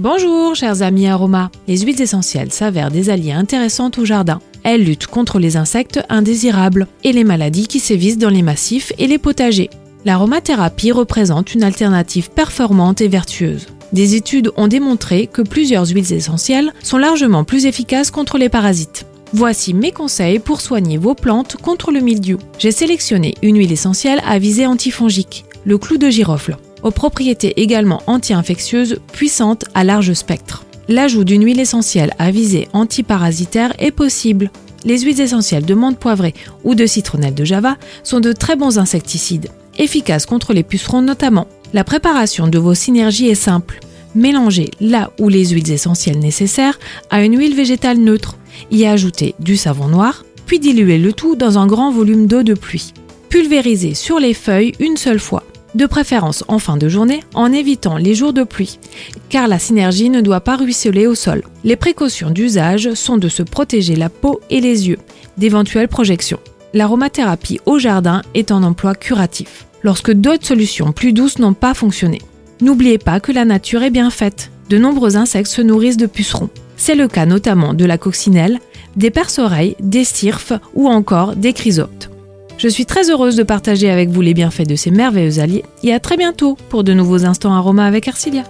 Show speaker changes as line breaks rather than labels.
Bonjour chers amis aromas. Les huiles essentielles s'avèrent des alliés intéressants au jardin. Elles luttent contre les insectes indésirables et les maladies qui sévissent dans les massifs et les potagers. L'aromathérapie représente une alternative performante et vertueuse. Des études ont démontré que plusieurs huiles essentielles sont largement plus efficaces contre les parasites. Voici mes conseils pour soigner vos plantes contre le mildiou. J'ai sélectionné une huile essentielle à visée antifongique, le clou de girofle aux propriétés également anti-infectieuses puissantes à large spectre. L'ajout d'une huile essentielle à visée antiparasitaire est possible. Les huiles essentielles de menthe poivrée ou de citronnelle de java sont de très bons insecticides, efficaces contre les pucerons notamment. La préparation de vos synergies est simple. Mélangez là où les huiles essentielles nécessaires à une huile végétale neutre, y ajouter du savon noir, puis diluer le tout dans un grand volume d'eau de pluie. Pulvérisez sur les feuilles une seule fois de préférence en fin de journée en évitant les jours de pluie, car la synergie ne doit pas ruisseler au sol. Les précautions d'usage sont de se protéger la peau et les yeux d'éventuelles projections. L'aromathérapie au jardin est un emploi curatif, lorsque d'autres solutions plus douces n'ont pas fonctionné. N'oubliez pas que la nature est bien faite. De nombreux insectes se nourrissent de pucerons. C'est le cas notamment de la coccinelle, des perce-oreilles, des styrphes ou encore des chrysoptes. Je suis très heureuse de partager avec vous les bienfaits de ces merveilleux alliés et à très bientôt pour de nouveaux instants aromas avec Arcilia.